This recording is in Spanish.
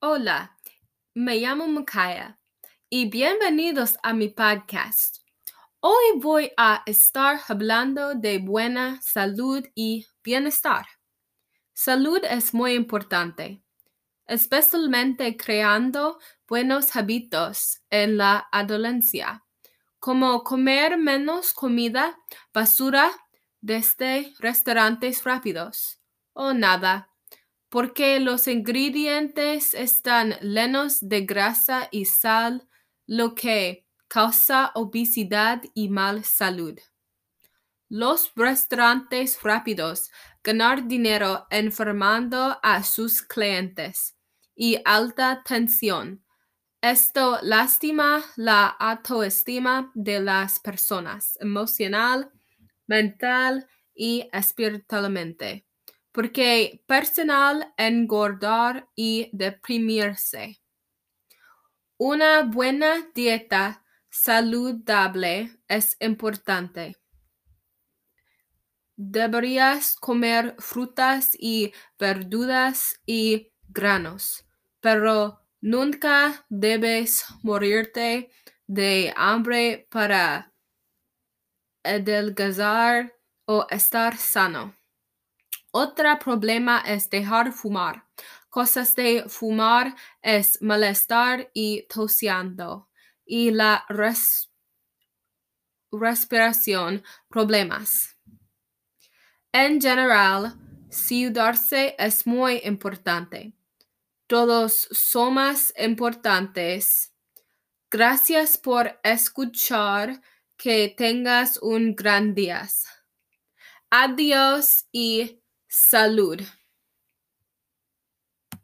Hola, me llamo Makaya y bienvenidos a mi podcast. Hoy voy a estar hablando de buena salud y bienestar. Salud es muy importante, especialmente creando buenos hábitos en la adolescencia, como comer menos comida basura desde restaurantes rápidos o nada porque los ingredientes están llenos de grasa y sal, lo que causa obesidad y mal salud. Los restaurantes rápidos ganar dinero enfermando a sus clientes y alta tensión. Esto lastima la autoestima de las personas emocional, mental y espiritualmente porque personal engordar y deprimirse. Una buena dieta saludable es importante. Deberías comer frutas y verduras y granos, pero nunca debes morirte de hambre para adelgazar o estar sano. Otro problema es dejar fumar. Cosas de fumar es malestar y tosiendo y la respiración problemas. En general, cuidarse es muy importante. Todos somos importantes. Gracias por escuchar. Que tengas un gran día. Adiós y Salud.